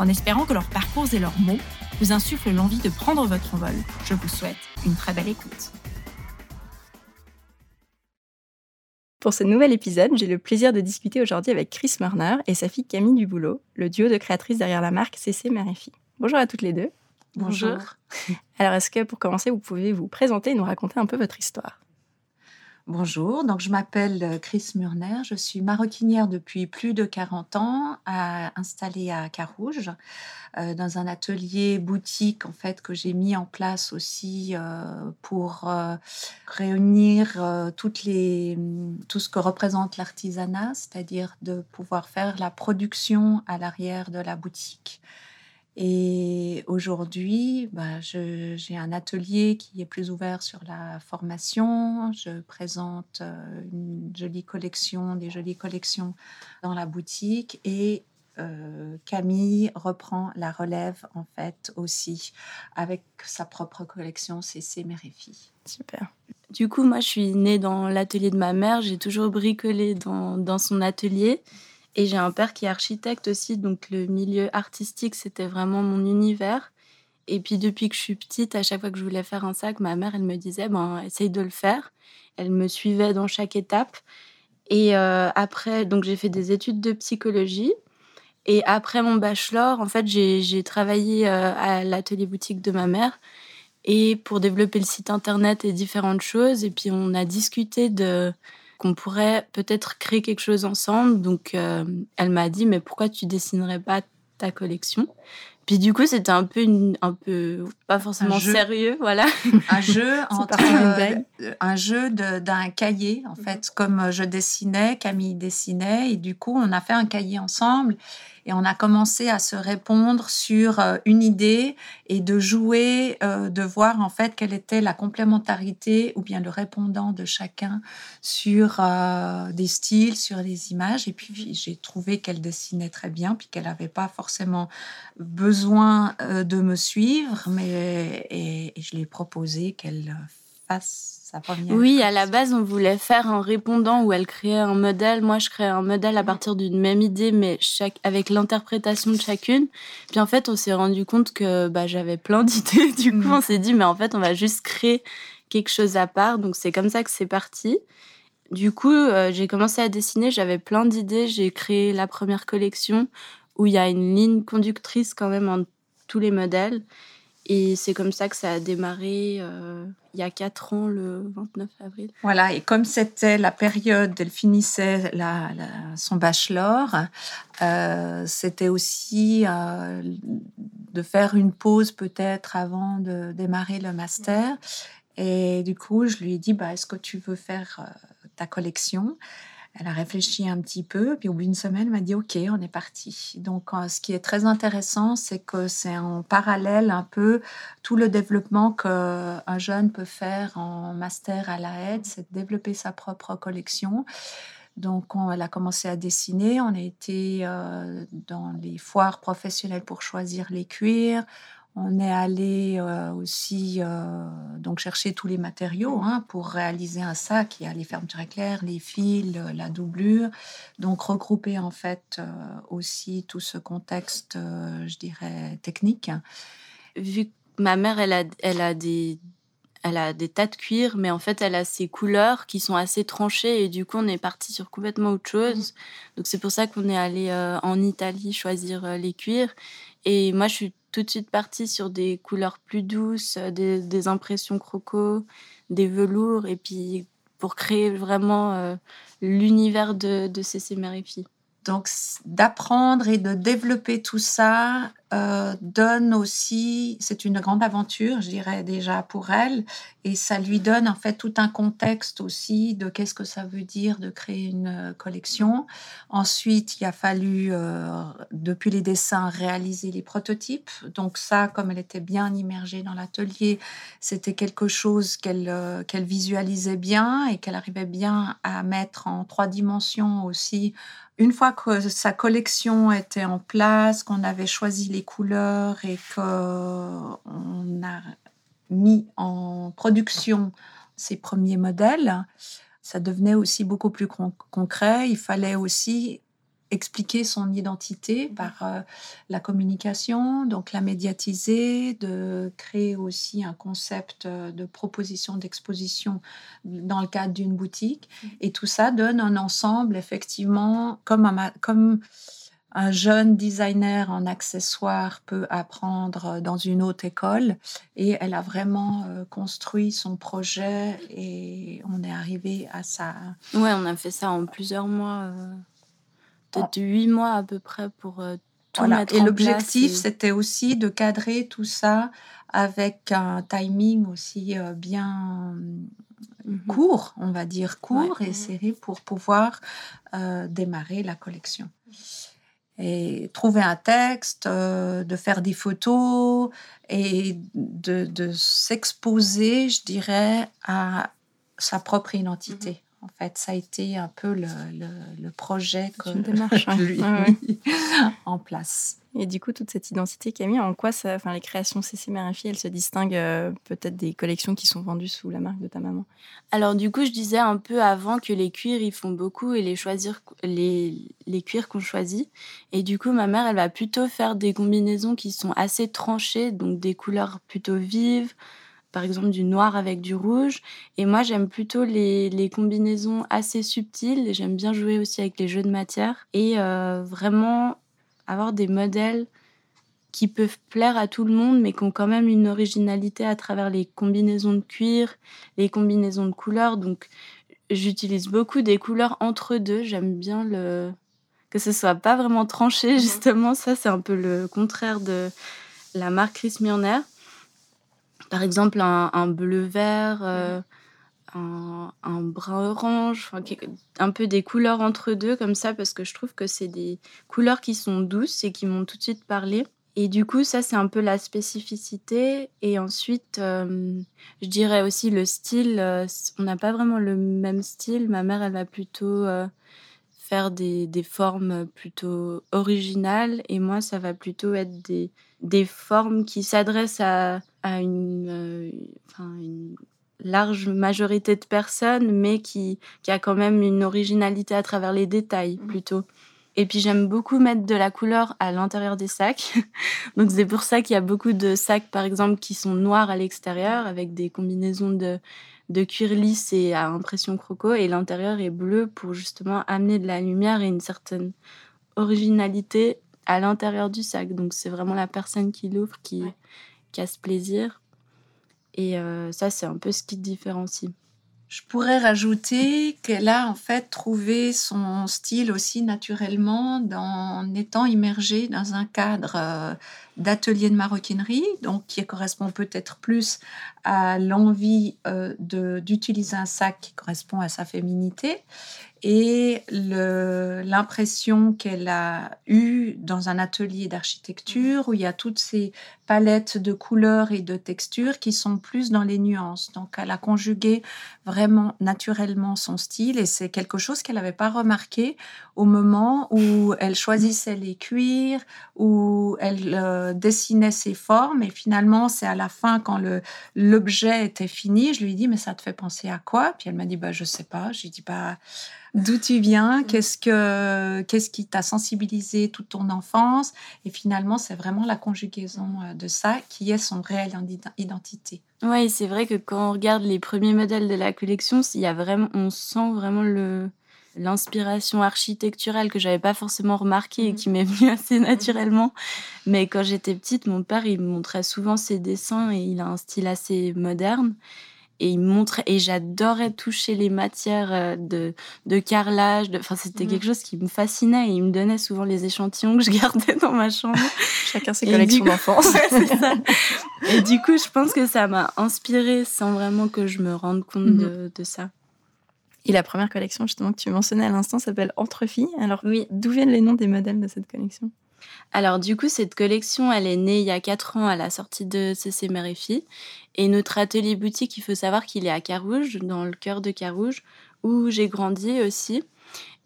En espérant que leurs parcours et leurs mots vous insuffle l'envie de prendre votre envol. Je vous souhaite une très belle écoute. Pour ce nouvel épisode, j'ai le plaisir de discuter aujourd'hui avec Chris Murner et sa fille Camille Duboulot, le duo de créatrices derrière la marque CC Fille. Bonjour à toutes les deux. Bonjour. Alors, est-ce que pour commencer, vous pouvez vous présenter et nous raconter un peu votre histoire? Bonjour, donc je m'appelle euh, Chris Murner, je suis maroquinière depuis plus de 40 ans, installée à Carouge, euh, dans un atelier boutique en fait que j'ai mis en place aussi euh, pour réunir tout ce que représente l'artisanat, c'est-à-dire de pouvoir faire la production à l'arrière de la boutique. Et aujourd'hui, bah, j'ai un atelier qui est plus ouvert sur la formation. Je présente euh, une jolie collection, des jolies collections dans la boutique et euh, Camille reprend la relève en fait aussi avec sa propre collection CC Fille. Super. Du coup, moi, je suis née dans l'atelier de ma mère. J'ai toujours bricolé dans, dans son atelier. Et j'ai un père qui est architecte aussi, donc le milieu artistique, c'était vraiment mon univers. Et puis depuis que je suis petite, à chaque fois que je voulais faire un sac, ma mère, elle me disait, ben, essaye de le faire. Elle me suivait dans chaque étape. Et euh, après, donc j'ai fait des études de psychologie. Et après mon bachelor, en fait, j'ai travaillé euh, à l'atelier boutique de ma mère et pour développer le site internet et différentes choses. Et puis on a discuté de qu'on pourrait peut-être créer quelque chose ensemble. Donc, euh, elle m'a dit, mais pourquoi tu dessinerais pas ta collection? Puis du coup, c'était un peu, un peu pas forcément sérieux, voilà. Un jeu entre euh, un jeu d'un cahier, en fait, comme je dessinais, Camille dessinait, et du coup, on a fait un cahier ensemble. Et on a commencé à se répondre sur euh, une idée et de jouer, euh, de voir en fait quelle était la complémentarité ou bien le répondant de chacun sur euh, des styles, sur les images. Et puis j'ai trouvé qu'elle dessinait très bien, puis qu'elle n'avait pas forcément besoin de me suivre, mais et, et je lui ai proposé qu'elle fasse oui, à la base, on voulait faire un répondant où elle créait un modèle. Moi, je créais un modèle à partir d'une même idée, mais chaque, avec l'interprétation de chacune. Puis en fait, on s'est rendu compte que bah, j'avais plein d'idées. Du coup, mm. on s'est dit, mais en fait, on va juste créer quelque chose à part. Donc, c'est comme ça que c'est parti. Du coup, euh, j'ai commencé à dessiner, j'avais plein d'idées. J'ai créé la première collection où il y a une ligne conductrice quand même en tous les modèles. Et c'est comme ça que ça a démarré euh, il y a quatre ans, le 29 avril. Voilà, et comme c'était la période, elle finissait son bachelor, euh, c'était aussi euh, de faire une pause peut-être avant de démarrer le master. Et du coup, je lui ai dit, bah, est-ce que tu veux faire ta collection? Elle a réfléchi un petit peu, puis au bout d'une semaine, elle m'a dit OK, on est parti. Donc, euh, ce qui est très intéressant, c'est que c'est en parallèle un peu tout le développement qu'un jeune peut faire en master à la aide, c'est de développer sa propre collection. Donc, on, elle a commencé à dessiner. On a été euh, dans les foires professionnelles pour choisir les cuirs. On est allé euh, aussi euh, donc chercher tous les matériaux hein, pour réaliser un sac. Il y a les fermetures éclairs, les fils, la doublure. Donc regrouper en fait euh, aussi tout ce contexte, je dirais, technique. Vu que ma mère, elle a, elle a des elle a des tas de cuir, mais en fait, elle a ses couleurs qui sont assez tranchées et du coup, on est parti sur complètement autre chose. Donc, c'est pour ça qu'on est allé en Italie choisir les cuirs. Et moi, je suis tout de suite partie sur des couleurs plus douces, euh, des, impressions croco, des velours, et puis pour créer vraiment euh, l'univers de, de Mère Donc, d'apprendre et de développer tout ça euh, donne aussi, c'est une grande aventure, je dirais déjà pour elle, et ça lui donne en fait tout un contexte aussi de qu'est-ce que ça veut dire de créer une euh, collection. Ensuite, il a fallu, euh, depuis les dessins, réaliser les prototypes. Donc ça, comme elle était bien immergée dans l'atelier, c'était quelque chose qu'elle qu'elle visualisait bien et qu'elle arrivait bien à mettre en trois dimensions aussi une fois que sa collection était en place, qu'on avait choisi les couleurs et qu'on a mis en production ses premiers modèles, ça devenait aussi beaucoup plus concret. Il fallait aussi expliquer son identité mmh par euh, la communication, donc la médiatiser, de créer aussi un concept euh, de proposition d'exposition dans le cadre d'une boutique. Mmh. Et tout ça donne un ensemble, effectivement, comme un, comme un jeune designer en accessoires peut apprendre dans une haute école. Et elle a vraiment euh, construit son projet et on est arrivé à ça. Ouais, on a fait ça en plusieurs mois peut-être huit mois à peu près pour euh, tout mettre et l'objectif, c'était aussi de cadrer tout ça avec un timing aussi euh, bien mhm. court, on va dire court et serré pour pouvoir euh, démarrer la collection. Et trouver un texte, de faire des photos et de, de s'exposer, je dirais, à sa propre identité. Mhm. En fait, ça a été un peu le, le, projet que démarche, lui en place. Et du coup, toute cette identité, Camille, en quoi ça, enfin, les créations CC Mère elles se distinguent euh, peut-être des collections qui sont vendues sous la marque de ta maman? Alors du coup, je disais un peu avant que les cuirs, ils font beaucoup et les choisir, les, les cuirs qu'on choisit. Et du coup, ma mère, elle va plutôt faire des combinaisons qui sont assez tranchées, donc des couleurs plutôt vives, par exemple du noir avec du rouge. Et moi, j'aime plutôt les, combinaisons assez subtiles. J'aime bien jouer aussi avec les jeux de matière et euh, vraiment avoir des modèles qui peuvent plaire à tout le monde, mais qui ont quand même une originalité à travers les combinaisons de cuir, les combinaisons de couleurs. Donc, j'utilise beaucoup des couleurs entre deux. J'aime bien le que ce soit pas vraiment tranché, mhm. justement. Ça, c'est un peu le contraire de la marque Chris Murner par exemple un, bleu vert, euh, un, brun orange, un peu des couleurs entre deux comme ça parce que je trouve que c'est des couleurs qui sont douces et qui m'ont tout de suite parlé. Et du coup, ça, c'est un peu la spécificité. Et ensuite, euh, je dirais aussi le style. Euh, on n'a pas vraiment le même style. Ma mère, elle va plutôt faire des, des, formes plutôt originales. Et moi, ça va plutôt être des, des formes qui s'adressent à, à une, euh, une, large majorité de personnes, mais qui, qui, a quand même une originalité à travers les détails mmh. plutôt. Et puis j'aime beaucoup mettre de la couleur à l'intérieur des sacs. Donc c'est pour ça qu'il y a beaucoup de sacs, par exemple, qui sont noirs à l'extérieur, avec des combinaisons de, de cuir lisse et à impression croco, et l'intérieur est bleu pour justement amener de la lumière et une certaine originalité à l'intérieur du sac. Donc c'est vraiment la personne qui l'ouvre qui, ce plaisir. Et euh, ça, c'est un peu ce qui te différencie. Je pourrais rajouter qu'elle a en fait trouvé son style aussi naturellement en étant immergée dans un cadre euh, d'atelier de maroquinerie, donc qui correspond peut-être plus à l'envie euh, d'utiliser un sac qui correspond à sa féminité et l'impression qu'elle a eue dans un atelier d'architecture où il y a toutes ces palettes de couleurs et de textures qui sont plus dans les nuances. Donc elle a conjugué vraiment naturellement son style et c'est quelque chose qu'elle n'avait pas remarqué au moment où elle choisissait les cuirs, où elle euh, dessinait ses formes et finalement c'est à la fin quand l'objet était fini, je lui ai dit mais ça te fait penser à quoi? Puis elle m'a dit bah je sais pas. J'ai dit bah d'où tu viens, mm. qu'est-ce que qu'est-ce qui t'a sensibilisé toute ton enfance? Et finalement c'est vraiment la conjugaison euh, de ça qui est son réel identité. Oui, c'est vrai que quand on regarde les premiers modèles de la collection, il y a vraiment on sent vraiment le l'inspiration architecturale que j'avais pas forcément remarquée et mm. qui m'est venue assez naturellement. Mais quand j'étais petite, mon père, il me montrait souvent ses dessins et il a un style assez moderne. Et il montrait et j'adorais toucher les matières euh, de, de carrelage enfin c'était mhm. quelque chose qui me fascinait et il me donnait souvent les échantillons que je gardais dans ma chambre. Chacun ses collections d'enfance. et du coup je pense que ça m'a inspiré sans vraiment que je me rende compte mhm. de, de, ça. Et la première collection justement que tu mentionnais à l'instant s'appelle Entre filles. Alors oui. d'où viennent les noms des modèles de cette collection? Alors du coup, cette collection, elle est née il y a quatre ans à la sortie de CC Fille. Et notre atelier boutique, il faut savoir qu'il est à Carouge, dans le cœur de Carouge, où j'ai grandi aussi.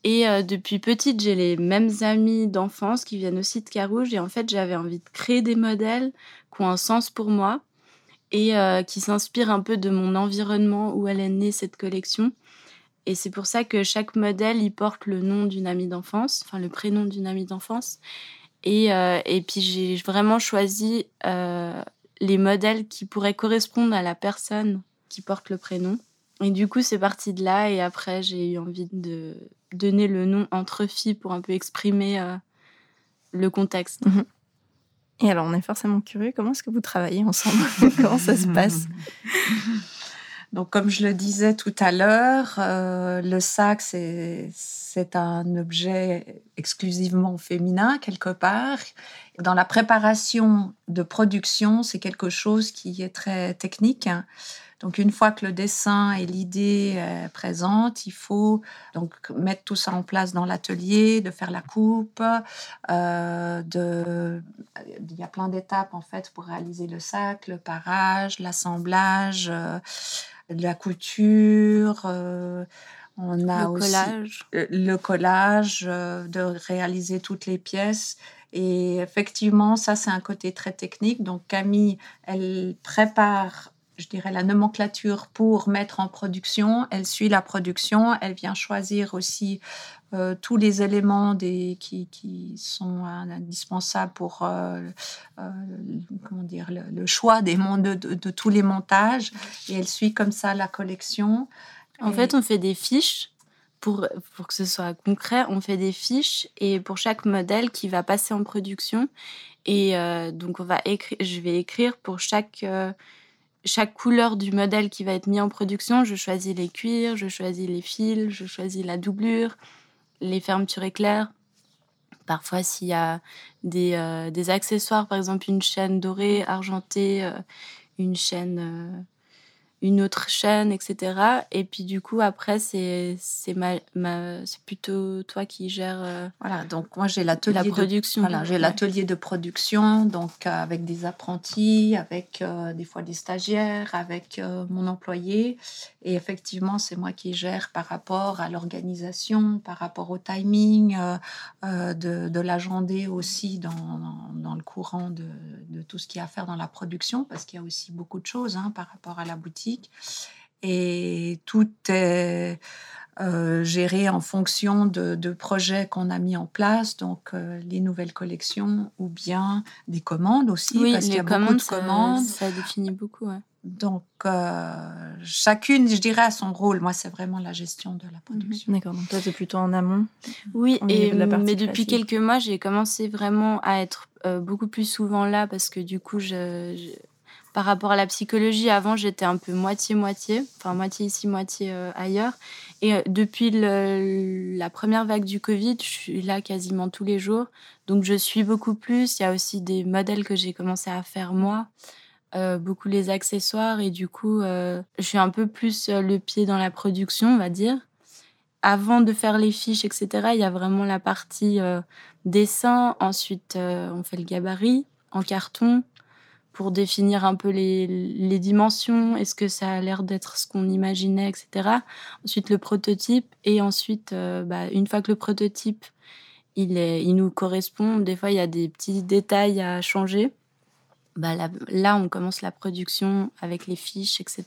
Et euh, depuis petite, j'ai les mêmes amis d'enfance qui viennent aussi de Carouge. Et en fait, j'avais envie de créer des modèles qui ont un sens pour moi et euh, qui s'inspirent un peu de mon environnement où elle est née, cette collection. Et c'est pour ça que chaque modèle, il porte le nom d'une amie d'enfance, enfin le prénom d'une amie d'enfance. Et, euh, et puis j'ai vraiment choisi euh, les modèles qui pourraient correspondre à la personne qui porte le prénom. Et du coup, c'est parti de là. Et après, j'ai eu envie de donner le nom entre filles pour un peu exprimer euh, le contexte. Mhm. Et alors, on est forcément curieux. Comment est-ce que vous travaillez ensemble? Comment ça se passe? Donc, comme je le disais tout à l'heure, euh, le sac, c'est un objet exclusivement féminin, quelque part. Dans la préparation de production, c'est quelque chose qui est très technique. Donc, une fois que le dessin et l'idée est présente, il faut donc mettre tout ça en place dans l'atelier, de faire la coupe. Euh. Il y a plein d'étapes en fait pour réaliser le sac, le parage, l'assemblage. Euh, de la couture. Euh, on a le aussi collage. Euh, le collage, euh, de réaliser toutes les pièces. Et effectivement, ça, c'est un côté très technique. Donc, Camille, elle prépare je dirais, la nomenclature pour mettre en production. Elle suit la production. Elle vient choisir aussi euh, tous les éléments des, qui, qui sont indispensables pour euh, euh, comment dire, le, choix des de, de, tous les montages. Et elle suit comme ça la collection. En fait, on fait des fiches. Pour, pour que ce soit concret, on fait des fiches et pour chaque modèle qui va passer en production. Et donc, on va écrire, je vais écrire pour chaque chaque couleur du modèle qui va être mis en production, je choisis les cuirs, je choisis les fils, je choisis la doublure, les fermetures éclairs. Parfois, s'il y a des, euh, accessoires, par exemple une chaîne dorée, argentée, euh, une chaîne euh, une autre chaîne, etc. Et puis du coup, après, c'est ma, ma c'est plutôt toi qui gères. Euh, voilà, donc moi j'ai l'atelier de production. Voilà, j'ai l'atelier de production, donc euh, avec des apprentis, avec euh, des fois des stagiaires, avec mon employé. Et effectivement, c'est moi qui gère par rapport à l'organisation, par rapport au timing de, de aussi dans, dans, le courant de, de, tout ce qu'il y a à faire dans la production, parce qu'il y a aussi beaucoup de choses hein, par rapport à la boutique et tout est euh, géré en fonction de, projets qu'on a mis en place, donc euh, les nouvelles collections ou bien des commandes aussi, oui, parce qu'il y a beaucoup de commandes. Ça, définit beaucoup, Donc, euh, chacune, je dirais, a son rôle. Moi, c'est vraiment la gestion de la production. D'accord, donc toi, c'est plutôt en amont. Oui, et, mais depuis quelques mois, j'ai commencé vraiment à être beaucoup plus souvent là parce que du coup, je par rapport à la psychologie, avant, j'étais un peu moitié-moitié, enfin moitié ici, moitié euh, ailleurs. Et euh, depuis la première vague du Covid, je suis là quasiment tous les jours. Donc je suis beaucoup plus. Il y a aussi des modèles que j'ai commencé à faire moi, euh, beaucoup les accessoires. Et du coup, je suis un peu plus le pied dans la production, on va dire. Avant de faire les fiches, etc., il y a vraiment la partie dessin. Ensuite, on fait le gabarit en carton pour définir un peu les, les dimensions, est-ce que ça a l'air d'être ce qu'on imaginait, etc. Ensuite, le prototype. Et ensuite, euh, bah, une fois que le prototype, il, est, il nous correspond, des fois, il y a des petits détails à changer. Bah, là, là, on commence la production avec les fiches, etc.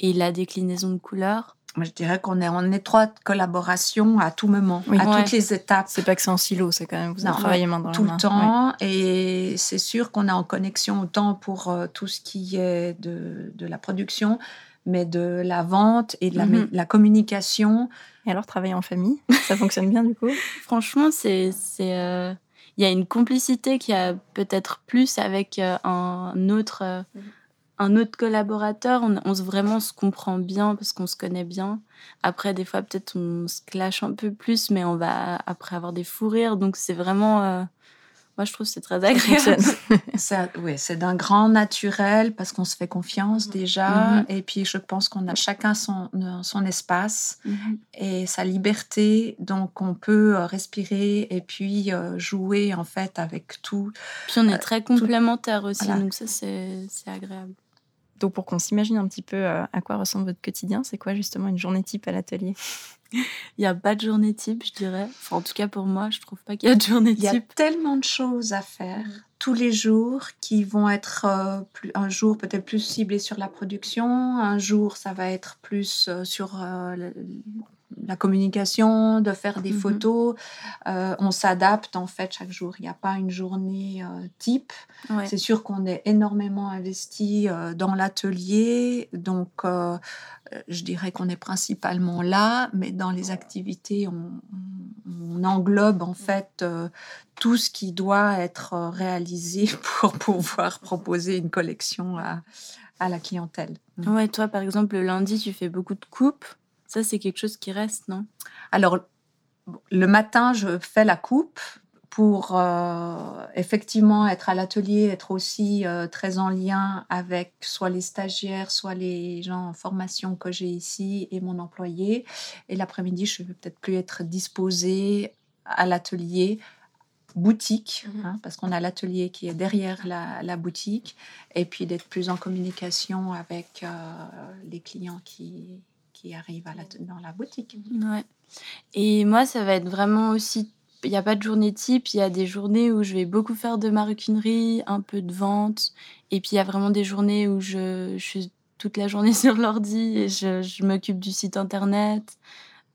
Et la déclinaison de couleurs je dirais qu'on est en étroite collaboration à tout moment, à toutes les étapes. C'est pas que c'est en silo, c'est quand même vous travaillez main dans tout la main. Tout le temps, et c'est sûr qu'on est en connexion autant pour euh, tout ce qui est de, de, la production, mais de la vente et de la, mhm. la communication. Et alors, travailler en famille, ça fonctionne bien du coup? Franchement, c'est... Euh, il y a une complicité qui a peut-être plus avec euh, un autre... un autre collaborateur, on, on se, vraiment se comprend bien parce qu'on se connaît bien. Après, des fois, peut-être on se clash un peu plus, mais on va après avoir des fous rires. Donc, c'est vraiment. euh, moi, je trouve que c'est très agréable. Ça, oui, c'est d'un grand naturel parce qu'on se fait confiance déjà. Mhm. Et puis, je pense qu'on a chacun son, son espace Mhm. et sa liberté. Donc, on peut euh, respirer et puis euh, jouer en fait avec tout. Puis on est très complémentaires aussi, voilà. donc ça, c'est c'est agréable. Donc pour qu'on s'imagine un petit peu euh, à quoi ressemble votre quotidien, c'est quoi justement une journée type à l'atelier? Il n'y a pas de journée type, je dirais. Enfin, en tout cas, pour moi, je trouve pas qu'il y a de journée Il y a type. tellement de choses à faire tous les jours qui vont être euh, plus, un jour peut-être plus ciblés sur la production, un jour ça va être plus euh, sur euh, la communication, de faire des Mhm. photos. Euh, on s'adapte en fait chaque jour. Il n'y a pas une journée euh, type. Ouais. C'est sûr qu'on est énormément investi euh, dans l'atelier, donc je dirais qu'on est principalement là, mais dans les activités, on, englobe en fait tout ce qui doit être réalisé pour pouvoir proposer une collection à, à la clientèle. Ouais, toi, par exemple, le lundi, tu fais beaucoup de coupes. Ça, c'est quelque chose qui reste, non? Alors, le matin, je fais la coupe pour euh, effectivement être à l'atelier, être aussi euh, très en lien avec soit les stagiaires, soit les gens en formation que j'ai ici et mon employé. Et l'après-midi, je ne vais peut-être plus être disposée à l'atelier boutique, Mhm. hein, parce qu'on a l'atelier qui est derrière la, la boutique, et puis d'être plus en communication avec euh, les clients qui, qui arrivent à la- dans la boutique. Ouais. Et moi, ça va être vraiment aussi. Il n'y a pas de journée type. Il y a des journées où je vais beaucoup faire de maroquinerie, un peu de vente. Et puis, il y a vraiment des journées où je, suis toute la journée sur l'ordi et je m'occupe du site internet.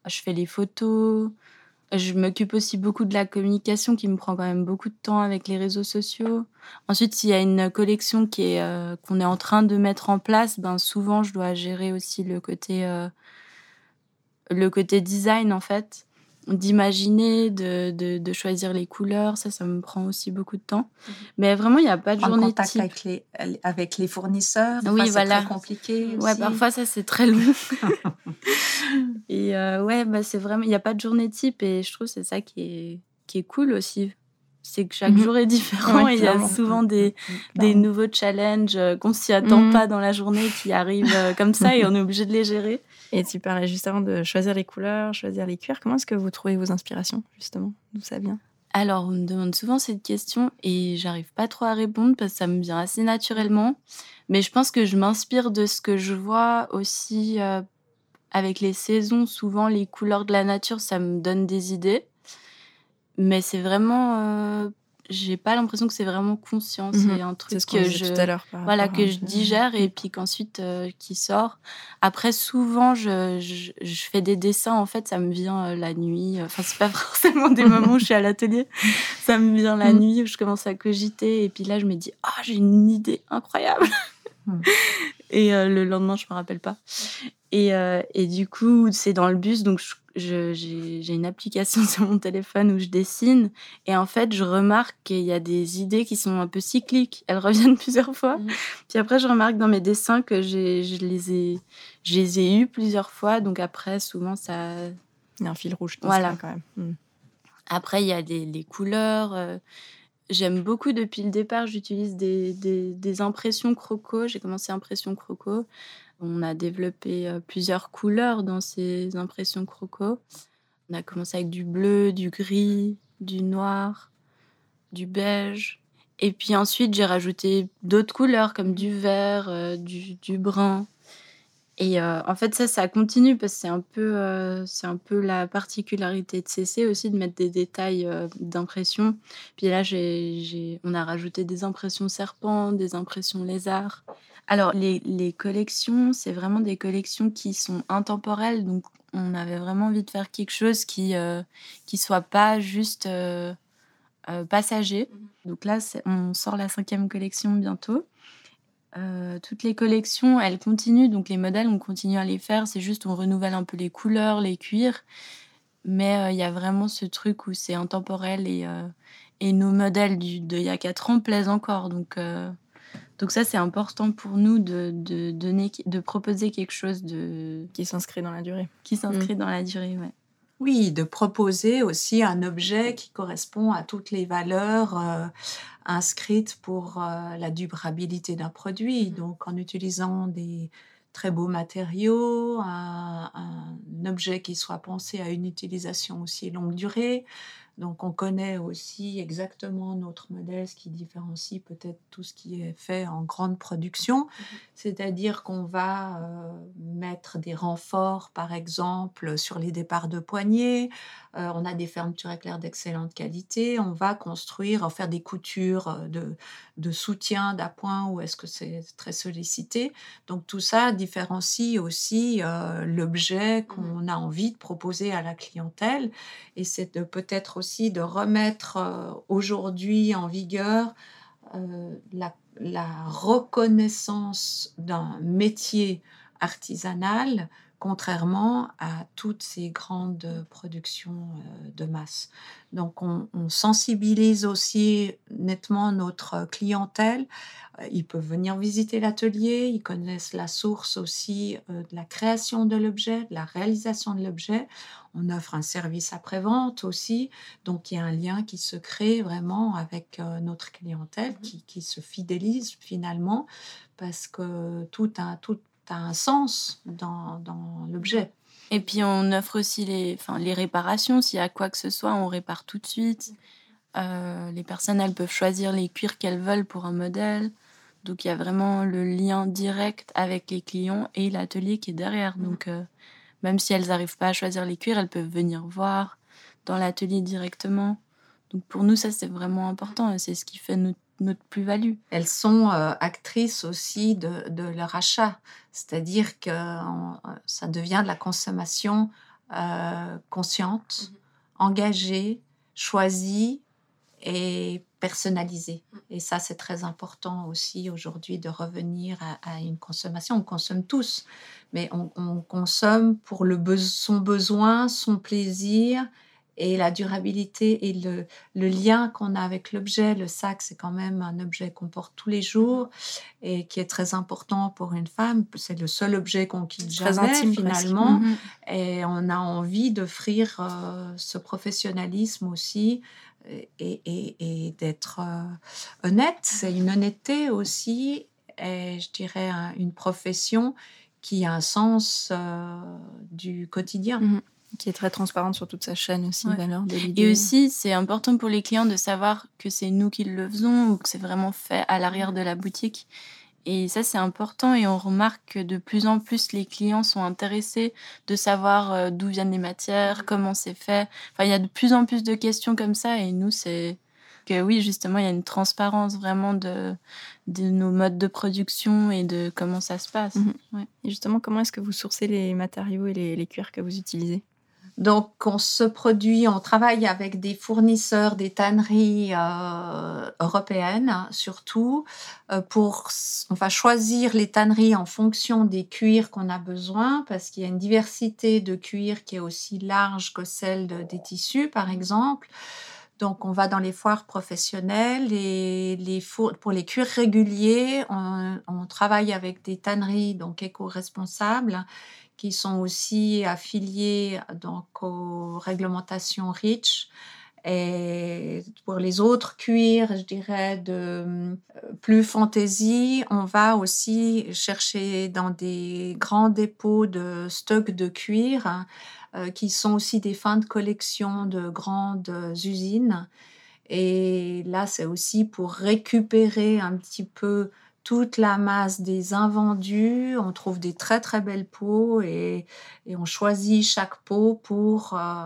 Je fais les photos. Je m'occupe aussi beaucoup de la communication qui me prend quand même beaucoup de temps avec les réseaux sociaux. Ensuite, s'il y a une collection qui euh, qu'on est en train de mettre en place, ben souvent je dois gérer aussi le côté, euh, le côté design en fait, d'imaginer, de, de, de choisir les couleurs. Ça, ça me prend aussi beaucoup de temps. Mais vraiment, il n'y a pas de journée contact type. avec les, avec les fournisseurs. Oui, fois, c'est voilà. très compliqué. Ouais, aussi. parfois ça c'est très long. et euh, ouais, bah, c'est vraiment, il n'y a pas de journée type et je trouve que c'est ça qui est, qui est cool aussi. C'est que chaque Mhm. jour est différent Ouais, et il y a souvent des, des nouveaux challenges euh, qu'on s'y attend Mhm. pas dans la journée qui arrivent euh, comme ça et on est obligé de les gérer. Et tu parlais juste avant de choisir les couleurs, choisir les cuirs. Comment est-ce que vous trouvez vos inspirations justement? D'où ça vient? Alors, on me demande souvent cette question et j'arrive pas trop à répondre parce que ça me vient assez naturellement. Mais je pense que je m'inspire de ce que je vois aussi euh, avec les saisons. Souvent, les couleurs de la nature, ça me donne des idées. Mais c'est vraiment. euh, J'ai pas l'impression que c'est vraiment conscient. Mhm. C'est un truc ce que je. tout à Voilà, que je digère et puis qu'ensuite euh, qui sort. Après, souvent, je, je, je fais des dessins, en fait, ça me vient euh, la nuit. Enfin, c'est pas forcément des moments où je suis à l'atelier. Ça me vient la Mm. nuit où je commence à cogiter et puis là, je me dis, ah, j'ai une idée incroyable. Mm. et euh, le lendemain, je me rappelle pas. Et, et du coup, c'est dans le bus, donc je- j'ai une application sur mon téléphone où je dessine. Et en fait, je remarque qu'il y a des idées qui sont un peu cycliques. Elles reviennent plusieurs fois. Mhm. Puis après, je remarque dans mes dessins que je les ai, je les ai eus plusieurs fois. Donc après, souvent, ça. Il y a un fil rouge Voilà. ça quand même. Mm. Après, il y a des, les couleurs. euh, J'aime beaucoup depuis le départ, j'utilise des, des, des impressions croco. J'ai commencé impression croco. On a développé euh, plusieurs couleurs dans ces impressions croco. On a commencé avec du bleu, du gris, du noir, du beige. Et puis ensuite, j'ai rajouté d'autres couleurs comme du vert, euh, du, brun. Et euh, en fait, ça, ça continue parce que c'est un, peu, c'est un peu la particularité de CC aussi, de mettre des détails d'impression. Puis là, on a rajouté des impressions serpents, des impressions lézards. Alors, les, les collections, c'est vraiment des collections qui sont intemporelles. Donc, on avait vraiment envie de faire quelque chose qui ne qui soit pas juste euh, euh, passager. Donc là, on sort la cinquième collection bientôt. Euh, toutes les collections, elles continuent, donc les modèles, on continue à les faire. C'est juste, on renouvelle un peu les couleurs, les cuirs. Mais euh, il y a vraiment ce truc où c'est intemporel et, euh, et nos modèles d'il y a 4 ans plaisent encore. Donc, euh, Donc ça, c'est important pour nous de, de, donner, de proposer quelque chose de... Qui s'inscrit dans la durée. Qui s'inscrit mm. dans la durée, ouais. Oui, de proposer aussi un objet qui correspond à toutes les valeurs euh, inscrites pour euh, la durabilité d'un produit. Mm. Donc en utilisant des très beaux matériaux, un, un, objet qui soit pensé à une utilisation aussi longue durée, donc on connaît aussi exactement notre modèle, ce qui différencie peut-être tout ce qui est fait en grande production. Mmh C'est-à-dire qu'on va euh, mettre des renforts, par exemple, sur les départs de poignées. Euh, on a des fermetures éclairs d'excellente qualité. On va construire, faire des coutures euh, de, de soutien d'appoint où est-ce que c'est très sollicité. Donc tout ça différencie aussi l'objet mmh qu'on a envie de proposer à la clientèle. Et c'est peut-être aussi de remettre euh, aujourd'hui en vigueur euh, la, reconnaissance d'un métier artisanal contrairement à toutes ces grandes productions euh, de masse. Donc on, sensibilise aussi nettement notre clientèle. Euh, ils peuvent venir visiter l'atelier, ils connaissent la source aussi euh, de la création de l'objet, de la réalisation de l'objet. On offre un service après-vente aussi, donc il y a un lien qui se crée vraiment avec notre clientèle, mmh qui, qui, se fidélise finalement, parce que tout, un, tout un sens dans, dans l'objet. Et puis on offre aussi les, enfin, les réparations. S'il y a quoi que ce soit, on répare tout de suite. Euh, les personnes, elles peuvent choisir les cuirs qu'elles veulent pour un modèle. Donc il y a vraiment le lien direct avec les clients et l'atelier qui est derrière. Mmh. Donc euh, même si elles n'arrivent pas à choisir les cuirs, elles peuvent venir voir dans l'atelier directement. Donc pour nous, ça c'est vraiment important. C'est ce qui fait notre notre plus-value. Elles sont euh, actrices aussi de, de, leur achat, c'est-à-dire que ça devient de la consommation euh, consciente, mhm. engagée, choisie et personnalisée. Mhm. Et ça, c'est très important aussi aujourd'hui de revenir à, une consommation. On consomme tous, mais on, on consomme pour le son besoin, son plaisir et la durabilité et le, le lien qu'on a avec l'objet. Le sac, c'est quand même un objet qu'on porte tous les jours et qui est très important pour une femme. C'est le seul objet qu'on quitte jamais finalement. Mhm. Et on a envie d'offrir euh, ce professionnalisme aussi et, et, et d'être euh, honnête. C'est une honnêteté aussi et je dirais une profession qui a un sens euh, du quotidien. Mhm qui est très transparente sur toute sa chaîne aussi, valeur de Et aussi, c'est important pour les clients de savoir que c'est nous qui le faisons ou que c'est vraiment fait à l'arrière de la boutique. Et ça, c'est important et on remarque que de plus en plus, les clients sont intéressés de savoir euh, d'où viennent les matières, comment c'est fait. Enfin, il y a de plus en plus de questions comme ça et nous, c'est que oui, justement, il y a une transparence vraiment de, de nos modes de production et de comment ça se passe. Mhm. Et justement, comment est-ce que vous sourcez les matériaux et les, les cuirs que vous utilisez? Donc, on se produit, on travaille avec des fournisseurs, des tanneries euh, européennes surtout. Euh, on va choisir les tanneries en fonction des cuirs qu'on a besoin, parce qu'il y a une diversité de cuirs qui est aussi large que celle des tissus, par exemple. Donc, on va dans les foires professionnelles et pour les cuirs réguliers, on, on travaille avec des tanneries donc éco-responsables qui sont aussi affiliés donc aux réglementations REACH. Et pour les autres cuirs, je dirais de euh, plus fantaisie, on va aussi chercher dans des grands dépôts de stock de cuir euh, qui sont aussi des fins de collection de grandes usines. Et là, c'est aussi pour récupérer un petit peu toute la masse des invendus. On trouve des très très belles peaux et, on choisit chaque peau pour euh,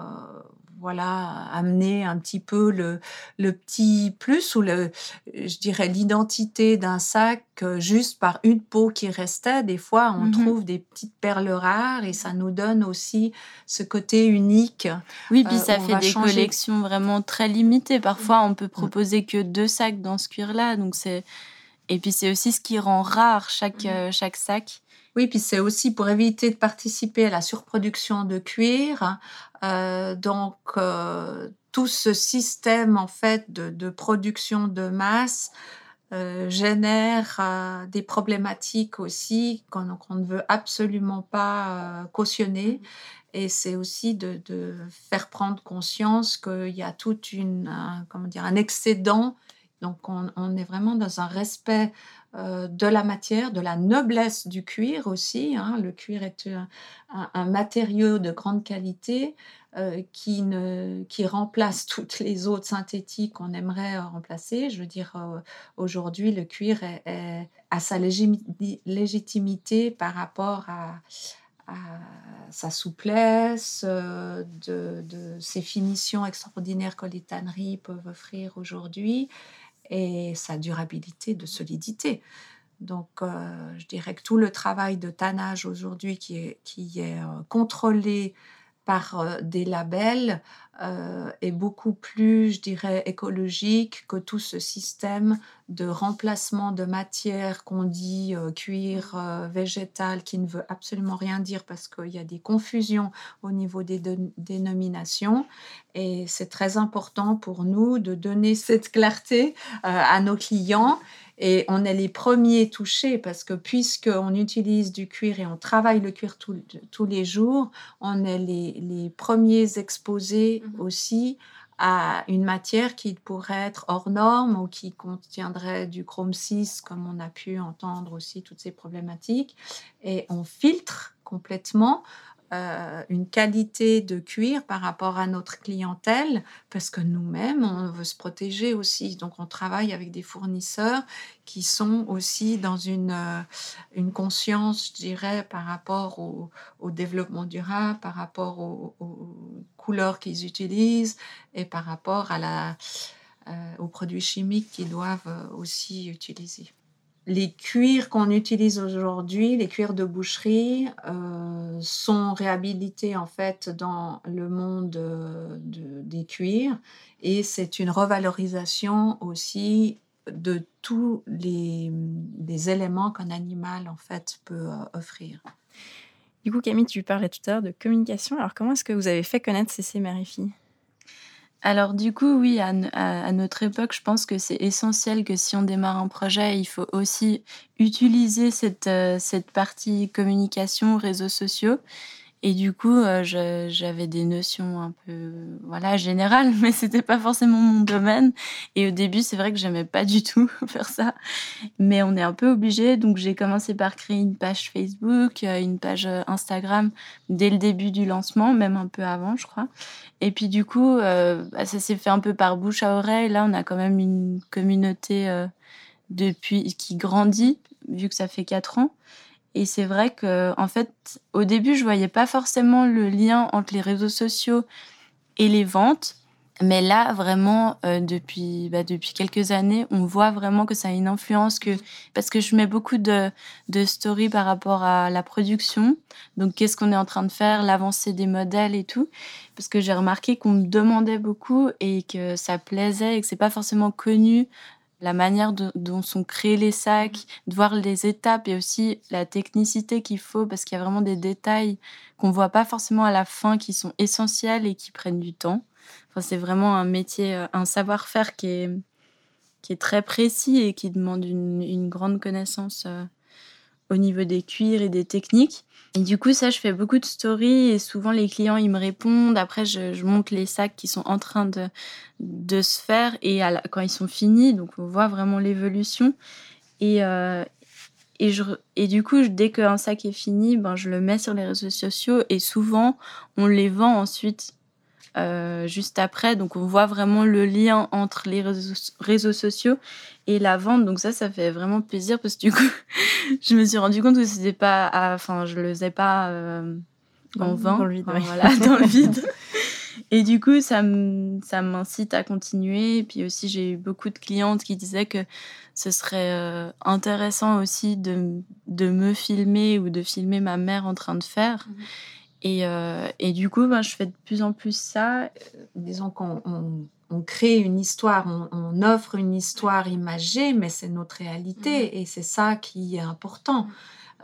voilà amener un petit peu le, le petit plus ou le je dirais l'identité d'un sac juste par une peau qui restait. Des fois, on mmh trouve des petites perles rares et ça nous donne aussi ce côté unique. Oui, puis euh, ça fait des collections vraiment très limitées. Parfois, on peut mmh. proposer que deux sacs dans ce cuir-là, donc c'est et puis c'est aussi ce qui rend rare chaque, mmh. euh, chaque sac. Oui, puis c'est aussi pour éviter de participer à la surproduction de cuir. Euh, donc euh, tout ce système en fait de, de production de masse génère des problématiques aussi qu'on ne veut absolument pas cautionner. Et c'est aussi de, faire prendre conscience qu'il y a tout une, un, comment dire, un excédent. Donc on, est vraiment dans un respect de la matière, de la noblesse du cuir aussi. Hein. Le cuir est un matériau de grande qualité euh, qui, qui remplace toutes les autres synthétiques qu'on aimerait euh, remplacer. Je veux dire, euh, aujourd'hui, le cuir a sa légitimité par rapport à, sa souplesse, de, de, ses finitions extraordinaires que les tanneries peuvent offrir aujourd'hui et sa durabilité de solidité. Donc, je dirais que tout le travail de tannage aujourd'hui qui est, qui est contrôlé par euh, des labels euh, est beaucoup plus, je dirais, écologique que tout ce système de remplacement de matière qu'on dit euh, cuir végétal qui ne veut absolument rien dire parce qu'il y a des confusions au niveau des dénominations. Et c'est très important pour nous de donner cette clarté à nos clients et on est les premiers touchés parce que puisqu'on utilise du cuir et on travaille le cuir tous les jours, on est les, premiers exposés mhm. aussi à une matière qui pourrait être hors norme ou qui contiendrait du chrome 6, comme on a pu entendre aussi toutes ces problématiques. Et on filtre complètement euh, une qualité de cuir par rapport à notre clientèle, parce que nous-mêmes, on veut se protéger aussi. Donc, on travaille avec des fournisseurs qui sont aussi dans une, euh, conscience, je dirais, par rapport au, développement durable, par rapport aux, couleurs qu'ils utilisent et par rapport à la, euh, aux produits chimiques qu'ils doivent aussi utiliser les cuirs qu'on utilise aujourd'hui, les cuirs de boucherie, euh, sont réhabilités en fait dans le monde euh, des cuirs et c'est une revalorisation aussi de tous les, éléments qu'un animal en fait peut euh, offrir. Du coup, Camille, tu parlais tout à l'heure de communication. Alors, comment est-ce que vous avez fait connaître CC Mère-Fille alors du coup, oui, à, notre époque, je pense que c'est essentiel que si on démarre un projet, il faut aussi utiliser cette, euh, cette partie communication, réseaux sociaux. Et du coup, euh, j'avais des notions un peu voilà générales, mais c'était pas forcément mon domaine. Et au début, c'est vrai que j'aimais pas du tout faire ça, mais on est un peu obligé. Donc j'ai commencé par créer une page Facebook, euh, une page euh, Instagram dès le début du lancement, même un peu avant, je crois. Et puis du coup, bah, ça s'est fait un peu par bouche à oreille. Là, on a quand même une communauté depuis qui grandit, vu que ça fait quatre ans. Et c'est vrai que, en fait, au début, je voyais pas forcément le lien entre les réseaux sociaux et les ventes. Mais là, vraiment, euh, depuis, bah, depuis quelques années, on voit vraiment que ça a une influence. Que, parce que je mets beaucoup de, de stories par rapport à la production. Donc, qu'est-ce qu'on est en train de faire, l'avancée des modèles et tout. Parce que j'ai remarqué qu'on me demandait beaucoup et que ça plaisait et que c'est pas forcément connu la manière dont sont créés les sacs, de voir les étapes et aussi la technicité qu'il faut parce qu'il y a vraiment des détails qu'on voit pas forcément à la fin qui sont essentiels et qui prennent du temps. Enfin, c'est vraiment un métier, euh, un savoir-faire qui est, qui est très précis et qui demande une, grande connaissance euh, au niveau des cuirs et des techniques. Et du coup, ça, je fais beaucoup de stories et souvent les clients, ils me répondent. Après, je, montre les sacs qui sont en train de, de se faire et quand ils sont finis, donc on voit vraiment l'évolution. Et, euh, et, et du coup, dès qu'un sac est fini, ben, je le mets sur les réseaux sociaux et souvent, on les vend ensuite euh, juste après. Donc on voit vraiment le lien entre les réseaux, sociaux et la vente. Donc ça, ça fait vraiment plaisir parce que du coup, je me suis rendu compte que c'était pas, enfin, je le faisais pas euh, en vain, dans le vide. Voilà, dans le vide. Et du coup, ça m'incite à continuer. Et puis aussi, j'ai eu beaucoup de clientes qui disaient que ce serait euh, intéressant aussi de, de, me filmer ou de filmer ma mère en train de faire. Mmh. Euh, et, du coup, ben, je fais de plus en plus ça. Disons qu'on on, crée une histoire, on, offre une histoire imagée, mais c'est notre réalité mm-hmm. et c'est ça qui est important.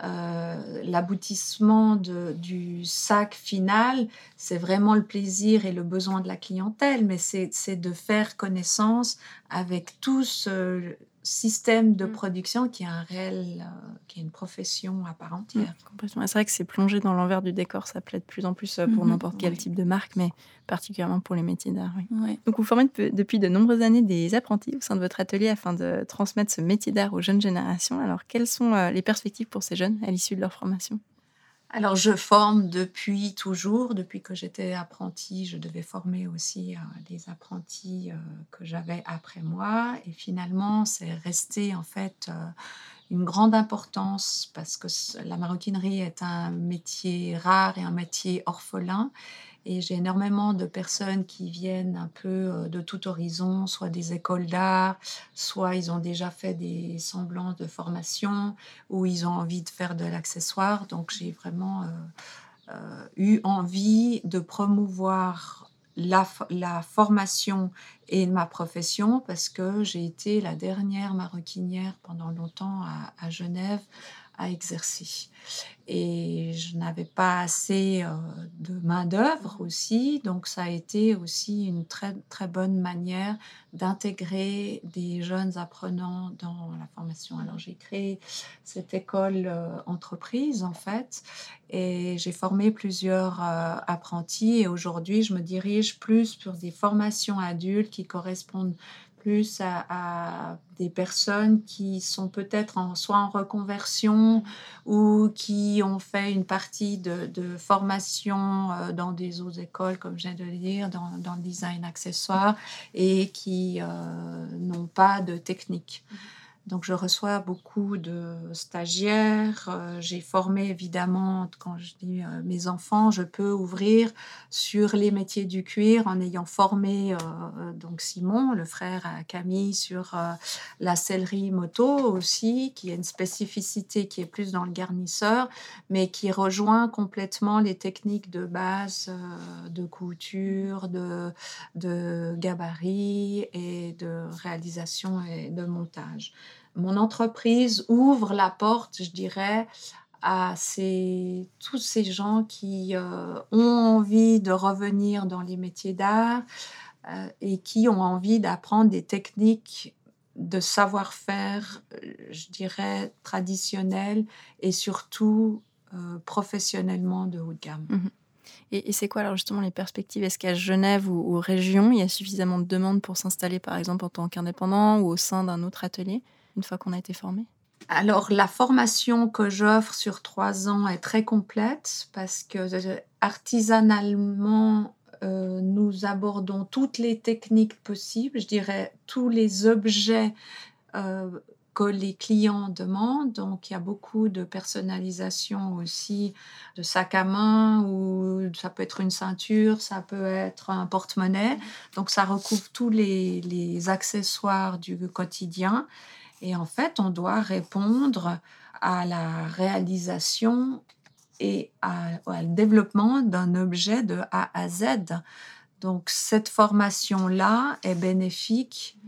euh, l'aboutissement du sac final, c'est vraiment le plaisir et le besoin de la clientèle, mais c'est de faire connaissance avec tout ce système de mmh. production qui est un réel, euh, qui est une profession à part entière. Mmh, c'est vrai que c'est plongé dans l'envers du décor, ça plaît de plus en plus euh, pour mmh n'importe quel type de marque, mais particulièrement pour les métiers d'art. Donc vous formez depuis de nombreuses années des apprentis au sein de votre atelier afin de transmettre ce métier d'art aux jeunes générations. Alors quelles sont euh, les perspectives pour ces jeunes à l'issue de leur formation? Alors, je forme depuis toujours. Depuis que j'étais apprentie, je devais former aussi des euh, apprentis euh, que j'avais après moi. Et finalement, c'est resté en fait euh, une grande importance parce que la maroquinerie est un métier rare et un métier orphelin. Et j'ai énormément de personnes qui viennent un peu euh, de tout horizon, soit des écoles d'art, soit ils ont déjà fait des semblants de formation, ou ils ont envie de faire de l'accessoire. Donc j'ai vraiment euh, euh, eu envie de promouvoir la, formation et ma profession parce que j'ai été la dernière maroquinière pendant longtemps à Genève à exercer. Et je n'avais pas assez euh, de main-d'œuvre aussi, donc ça a été aussi une très, très bonne manière d'intégrer des jeunes apprenants dans la formation. Alors j'ai créé cette école euh, entreprise en fait, et j'ai formé plusieurs euh, apprentis, et aujourd'hui je me dirige plus sur des formations adultes qui correspondent plus à, des personnes qui sont peut-être en, soit en reconversion ou qui ont fait une partie de, formation euh, dans des autres écoles, comme je viens de le dire, dans, le design accessoire et qui euh, n'ont pas de technique. Mmh. Donc, je reçois beaucoup de stagiaires. Euh, j'ai formé évidemment, quand je dis euh, mes enfants, je peux ouvrir sur les métiers du cuir en ayant formé euh, donc Simon, le frère à Camille, sur la sellerie moto aussi, qui a une spécificité qui est plus dans le garnisseur, mais qui rejoint complètement les techniques de base de couture, de, de gabarit et de réalisation et de montage mon entreprise ouvre la porte, je dirais, à tous ces gens qui euh, ont envie de revenir dans les métiers d'art euh, et qui ont envie d'apprendre des techniques de savoir-faire, euh, je dirais, traditionnelles et surtout professionnellement de haut de gamme. Mmh et, c'est quoi alors justement les perspectives? Est-ce qu'à Genève ou, ou région, il y a suffisamment de demandes pour s'installer par exemple en tant qu'indépendant ou au sein d'un autre atelier? Une fois qu'on a été formé? Alors, la formation que j'offre sur trois ans est très complète parce que euh, artisanalement, euh, nous abordons toutes les techniques possibles, je dirais tous les objets euh, que les clients demandent. Donc, il y a beaucoup de personnalisation aussi de sac à main ou ça peut être une ceinture, ça peut être un porte-monnaie. Donc, ça recouvre tous les, les accessoires du quotidien. Et en fait, on doit répondre à la réalisation et à, au développement d'un objet de A à Z. Donc cette formation-là est bénéfique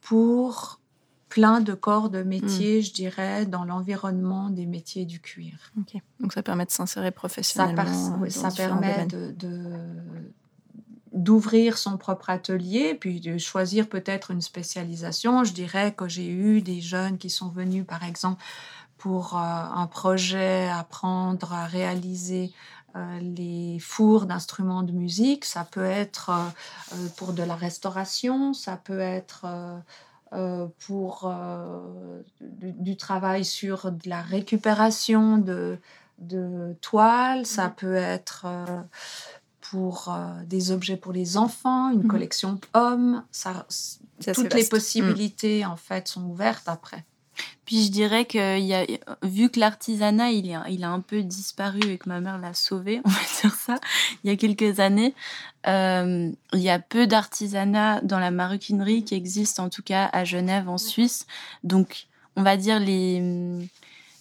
pour plein de corps de métiers, hmm. je dirais, dans l'environnement des métiers du cuir. Donc ça permet de s'insérer professionnellement. Ça, permet de, d'ouvrir son propre atelier, puis de choisir peut-être une spécialisation. Je dirais que j'ai eu des jeunes qui sont venus, par exemple, pour euh, un projet, apprendre à réaliser euh, les fours d'instruments de musique. Ça peut être euh, pour de la restauration, ça peut être pour du, travail sur de la récupération de, de toiles, ça peut être pour euh, des objets pour les enfants, une mhm. collection hommes. Ça, toutes les possibilités en fait sont ouvertes après. Puis je dirais que y a, vu que l'artisanat il, a, il a un peu disparu et que ma mère l'a sauvé, on va dire ça, il y a quelques années, euh, il y a peu d'artisanat dans la maroquinerie qui existe en tout cas à Genève en Suisse. Donc on va dire les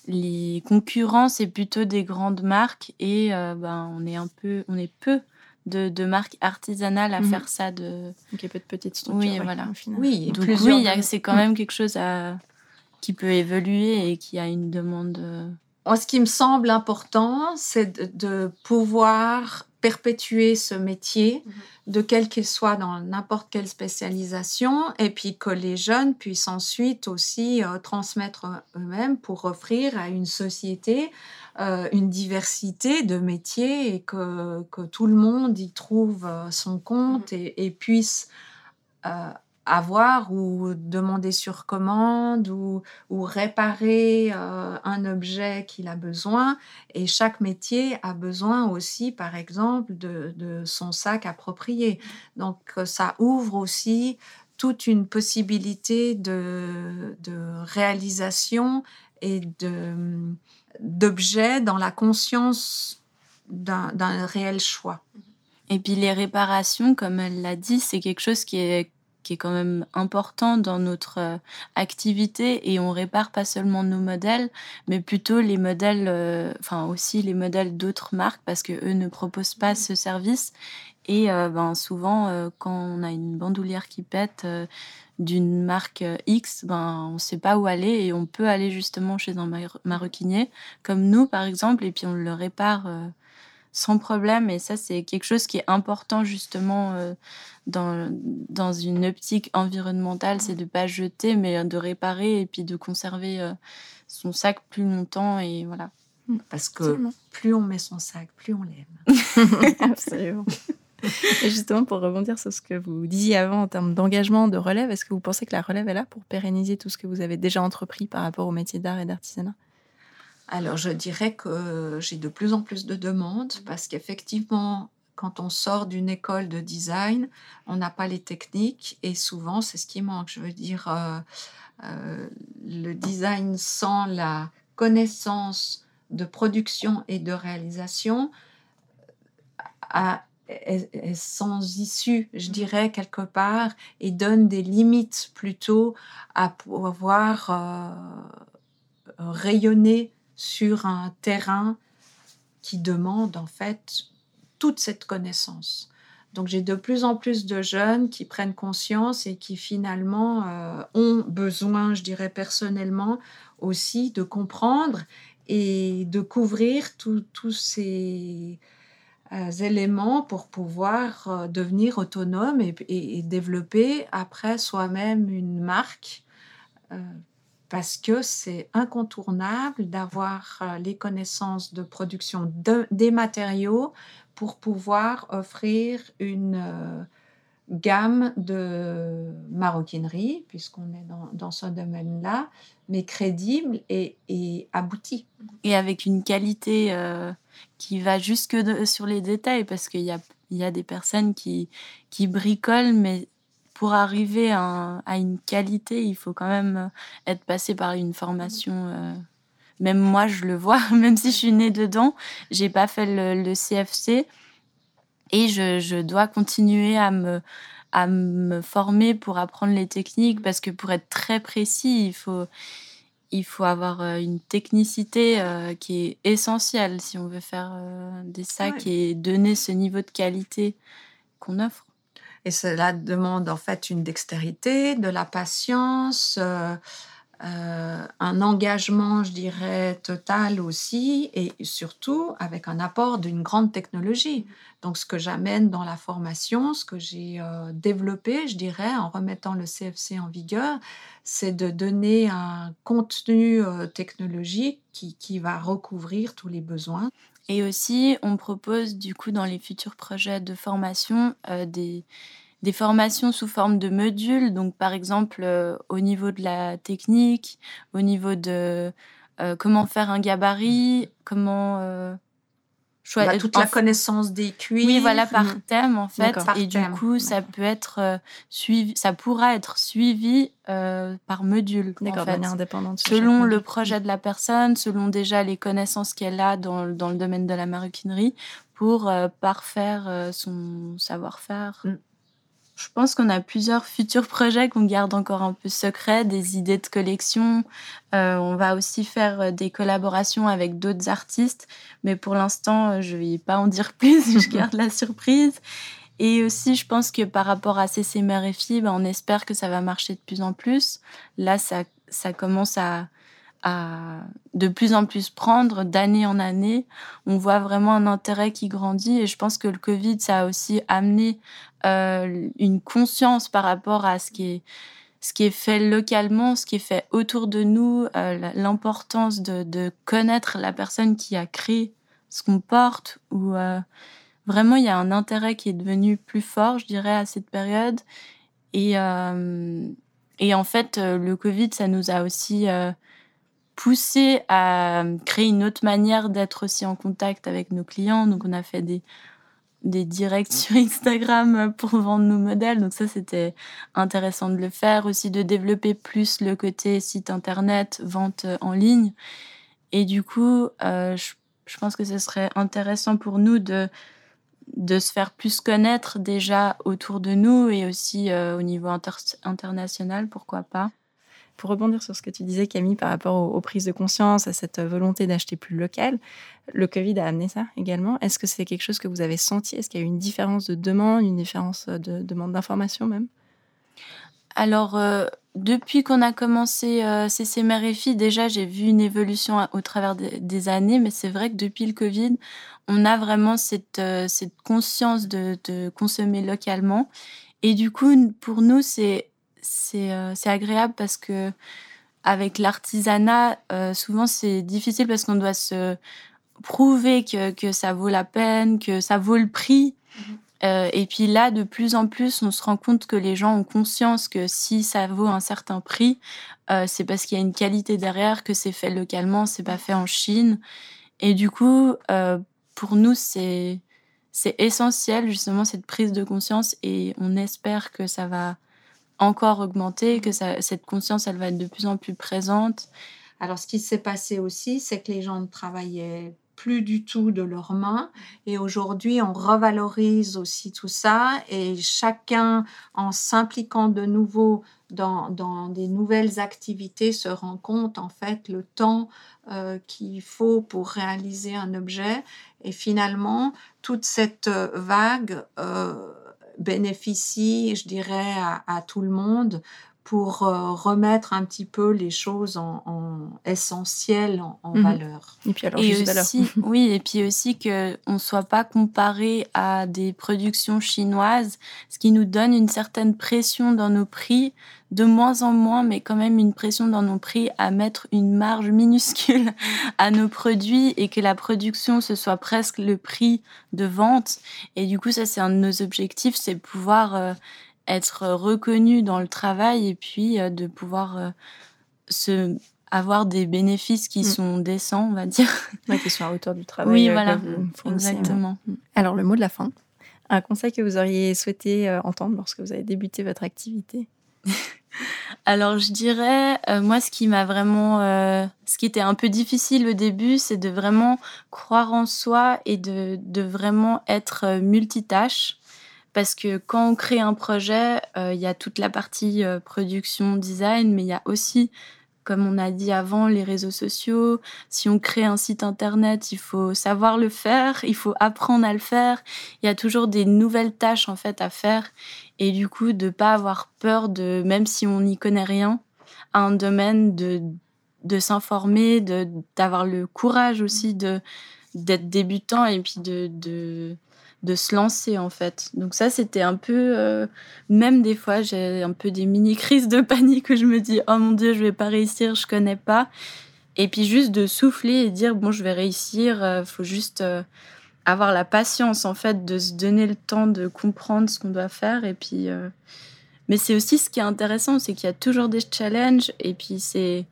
les concurrents c'est plutôt des grandes marques et euh, ben on est un peu on est peu de, de marques artisanales à mhm. faire ça. De... Donc il y a peu de petites structures. Oui, voilà. Oui, Donc oui, c'est quand même quelque chose à, qui peut évoluer et qui a une demande. Euh, ce qui me semble important, c'est de, pouvoir perpétuer ce métier, mhm. de quel qu'il soit dans n'importe quelle spécialisation, et puis que les jeunes puissent ensuite aussi euh, transmettre eux-mêmes pour offrir à une société euh, une diversité de métiers et que, que, tout le monde y trouve euh, son compte mhm. et, et, puisse avoir ou demander sur commande ou, ou réparer euh, un objet qu'il a besoin. Et chaque métier a besoin aussi, par exemple, de, de son sac approprié. Donc euh, ça ouvre aussi toute une possibilité de, de réalisation et de, d'objets dans la conscience d'un réel choix. Et puis les réparations, comme elle l'a dit, c'est quelque chose qui est qui est quand même important dans notre euh, activité et on répare pas seulement nos modèles, mais plutôt les modèles, euh, enfin aussi les modèles d'autres marques parce que eux ne proposent pas ce service. Et euh, ben, souvent, quand on a une bandoulière qui pète d'une marque X, ben, on ne sait pas où aller et on peut aller justement chez un maroquinier comme nous par exemple et puis on le répare sans problème. Et ça, c'est quelque chose qui est important justement euh, dans, dans une optique environnementale, c'est de ne pas jeter, mais de réparer et puis de conserver euh, son sac plus longtemps. Et voilà. Mmh. Parce que plus on met son sac, plus on l'aime. Absolument. Et justement, pour rebondir sur ce que vous disiez avant en termes d'engagement, de relève, est-ce que vous pensez que la relève est là pour pérenniser tout ce que vous avez déjà entrepris par rapport au métier d'art et d'artisanat? Alors, je dirais que j'ai de plus en plus de demandes parce qu'effectivement, quand on sort d'une école de design, on n'a pas les techniques et souvent, c'est ce qui manque. Je veux dire, euh, euh, le design sans la connaissance de production et de réalisation est, sans issue, je dirais, quelque part, et donne des limites plutôt à pouvoir euh, rayonner sur un terrain qui demande en fait toute cette connaissance. Donc j'ai de plus en plus de jeunes qui prennent conscience et qui finalement euh, ont besoin, je dirais personnellement, aussi de comprendre et de couvrir tous ces euh, éléments pour pouvoir euh, devenir autonome et, développer après soi-même une marque parce que c'est incontournable d'avoir euh, les connaissances de production des matériaux pour pouvoir offrir une euh, gamme de maroquinerie, puisqu'on est dans, ce domaine-là, mais crédible et, aboutie. Et avec une qualité euh, qui va jusque sur les détails, parce qu'il y a, des personnes qui bricolent, mais pour arriver à, une qualité, il faut quand même euh, être passé par une formation. Euh, même moi, je le vois, même si je suis née dedans, j'ai pas fait le, CFC et je, dois continuer à me, à me former pour apprendre les techniques parce que pour être très précis, il faut, il faut avoir euh, une technicité qui est essentielle si on veut faire des sacs et donner ce niveau de qualité qu'on offre. Et cela demande en fait une dextérité, de la patience, euh, euh, un engagement, je dirais, total aussi, et surtout avec un apport d'une grande technologie. Donc ce que j'amène dans la formation, ce que j'ai euh, développé, je dirais, en remettant le CFC en vigueur, c'est de donner un contenu technologique qui, qui va recouvrir tous les besoins. Et aussi, on propose du coup dans les futurs projets de formation euh, des, des formations sous forme de modules. Donc par exemple, euh, au niveau de la technique, au niveau de euh, comment faire un gabarit, comment bah, toute la connaissance des cuivres. Oui, voilà, par mhm. thème, en fait. Et du coup, ça peut être euh, suivi, ça pourra être suivi euh, par module. D'accord, de manière indépendante. Selon le projet de la personne, selon déjà les connaissances qu'elle a dans, dans, le domaine de la maroquinerie, pour euh, parfaire son savoir-faire. Mm. Je pense qu'on a plusieurs futurs projets qu'on garde encore un peu secrets, des idées de collection. Euh, on va aussi faire euh, des collaborations avec d'autres artistes, mais pour l'instant, euh, je ne vais pas en dire plus, je garde la surprise. Et aussi, je pense que par rapport à CC Mère et Filles, ben, on espère que ça va marcher de plus en plus. Là, ça, ça commence à, à de plus en plus prendre d'année en année. On voit vraiment un intérêt qui grandit et je pense que le Covid, ça a aussi amené euh, une conscience par rapport à ce qui est ce qui est fait localement, ce qui est fait autour de nous, euh, l'importance de, connaître la personne qui a créé ce qu'on porte, ou euh, vraiment il y a un intérêt qui est devenu plus fort, je dirais, à cette période. Et, et en fait, le Covid, ça nous a aussi poussé à créer une autre manière d'être aussi en contact avec nos clients. Donc, on a fait des, des directs sur Instagram pour vendre nos modèles. Donc, ça, c'était intéressant de le faire. Aussi, de développer plus le côté site internet, vente en ligne. Et du coup, euh, je, je, pense que ce serait intéressant pour nous de, de se faire plus connaître déjà autour de nous et aussi euh, au niveau international, pourquoi pas. Pour rebondir sur ce que tu disais, Camille, par rapport aux, prises de conscience, à cette volonté d'acheter plus local, le Covid a amené ça également. Est-ce que c'est quelque chose que vous avez senti? Est-ce qu'il y a eu une différence de demande, une différence de demande d'information même? Alors, euh, depuis qu'on a commencé euh, CC déjà, j'ai vu une évolution au travers des années, mais c'est vrai que depuis le Covid, on a vraiment cette, euh, conscience de, consommer localement. Et du coup, pour nous, c'est euh, c'est agréable parce que avec l'artisanat, euh, souvent c'est difficile parce qu'on doit se prouver que, que, ça vaut la peine, que ça vaut le prix. Mhm. Euh, et puis là, de plus en plus, on se rend compte que les gens ont conscience que si ça vaut un certain prix, c'est parce qu'il y a une qualité derrière, que c'est fait localement, c'est pas fait en Chine. Et du coup, pour nous, c'est essentiel justement cette prise de conscience et on espère que ça va encore augmenter, que cette conscience, elle va être de plus en plus présente. Alors, ce qui s'est passé aussi, c'est que les gens ne travaillaient plus du tout de leurs mains. Et aujourd'hui, on revalorise aussi tout ça. Et chacun, en s'impliquant de nouveau dans, des nouvelles activités, se rend compte, en fait, le temps euh, qu'il faut pour réaliser un objet. Et finalement, toute cette vague... Euh, bénéficie, je dirais, à, tout le monde pour euh, remettre un petit peu les choses en, essentielles en, mhm. valeur. Et puis alors, aussi, oui, et puis aussi que on soit pas comparé à des productions chinoises, ce qui nous donne une certaine pression dans nos prix, de moins en moins, mais quand même une pression dans nos prix à mettre une marge minuscule à nos produits et que la production ce soit presque le prix de vente. Et du coup, ça c'est un de nos objectifs, c'est pouvoir euh, être reconnu dans le travail et puis euh, de pouvoir euh, se avoir des bénéfices qui mm. sont décents, on va dire. qui sont à hauteur du travail. Oui, euh, voilà, exactement. Mm. Alors, le mot de la fin. Un conseil que vous auriez souhaité entendre lorsque vous avez débuté votre activité? Alors, je dirais, moi, ce qui m'a vraiment. ce qui était un peu difficile au début, c'est de vraiment croire en soi et de, de vraiment être multitâche parce que quand on crée un projet, euh, il y a toute la partie euh, production, design, mais il y a aussi, comme on a dit avant, les réseaux sociaux. Si on crée un site internet, il faut savoir le faire, il faut apprendre à le faire. Il y a toujours des nouvelles tâches en fait à faire, et du coup de pas avoir peur de, même si on n'y connaît rien, à un domaine de de s'informer, d'avoir le courage aussi d'être débutant et puis de de se lancer en fait. Donc ça c'était un peu euh, même des fois j'ai un peu des mini crises de panique où je me dis oh mon dieu je vais pas réussir je connais pas. Et puis juste de souffler et dire bon je vais réussir euh, faut juste euh, avoir la patience en fait de se donner le temps de comprendre ce qu'on doit faire. Et puis mais c'est aussi ce qui est intéressant c'est qu'il y a toujours des challenges et puis c'est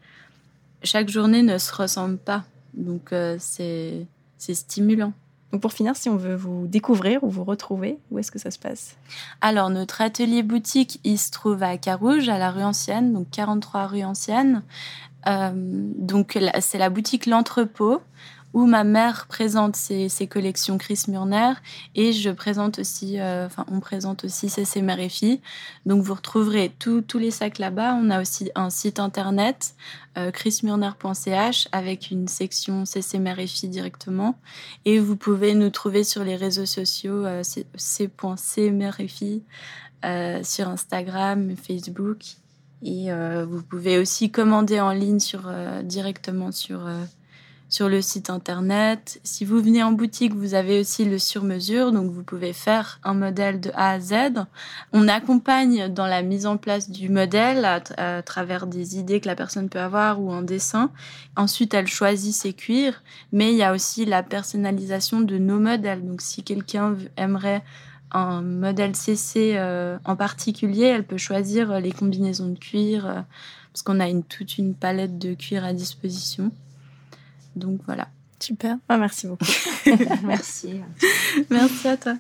chaque journée ne se ressemble pas. Donc c'est c'est stimulant pour finir, si on veut vous découvrir ou vous retrouver, où est-ce que ça se passe? Alors, notre atelier boutique, il se trouve à Carouge, à la rue Ancienne, donc 43 rue Ancienne. Euh, donc, c'est la boutique L'Entrepôt où ma mère présente ses, collections Chris Murner et je présente aussi, euh, enfin, on présente aussi CC Mère. Donc, vous retrouverez tous les sacs là-bas. On a aussi un site internet, euh, chrismurner.ch, avec une section CC Mère directement. Et vous pouvez nous trouver sur les réseaux sociaux, euh, c.c sur Instagram, Facebook. Et vous pouvez aussi commander en ligne sur, directement sur sur le site internet. Si vous venez en boutique, vous avez aussi le sur-mesure, donc vous pouvez faire un modèle de A à Z. On accompagne dans la mise en place du modèle à, travers des idées que la personne peut avoir ou un dessin. Ensuite, elle choisit ses cuirs, mais il y a aussi la personnalisation de nos modèles. Donc si quelqu'un aimerait un modèle CC euh, en particulier, elle peut choisir les combinaisons de cuir, euh, parce qu'on a toute une palette de cuir à disposition. Donc voilà. Super. Ah, merci beaucoup. merci. merci à toi.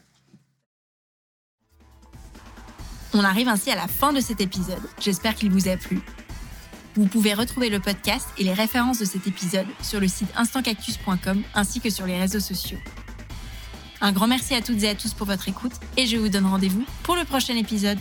On arrive ainsi à la fin de cet épisode. J'espère qu'il vous a plu. Vous pouvez retrouver le podcast et les références de cet épisode sur le site instantcactus.com ainsi que sur les réseaux sociaux. Un grand merci à toutes et à tous pour votre écoute et je vous donne rendez-vous pour le prochain épisode.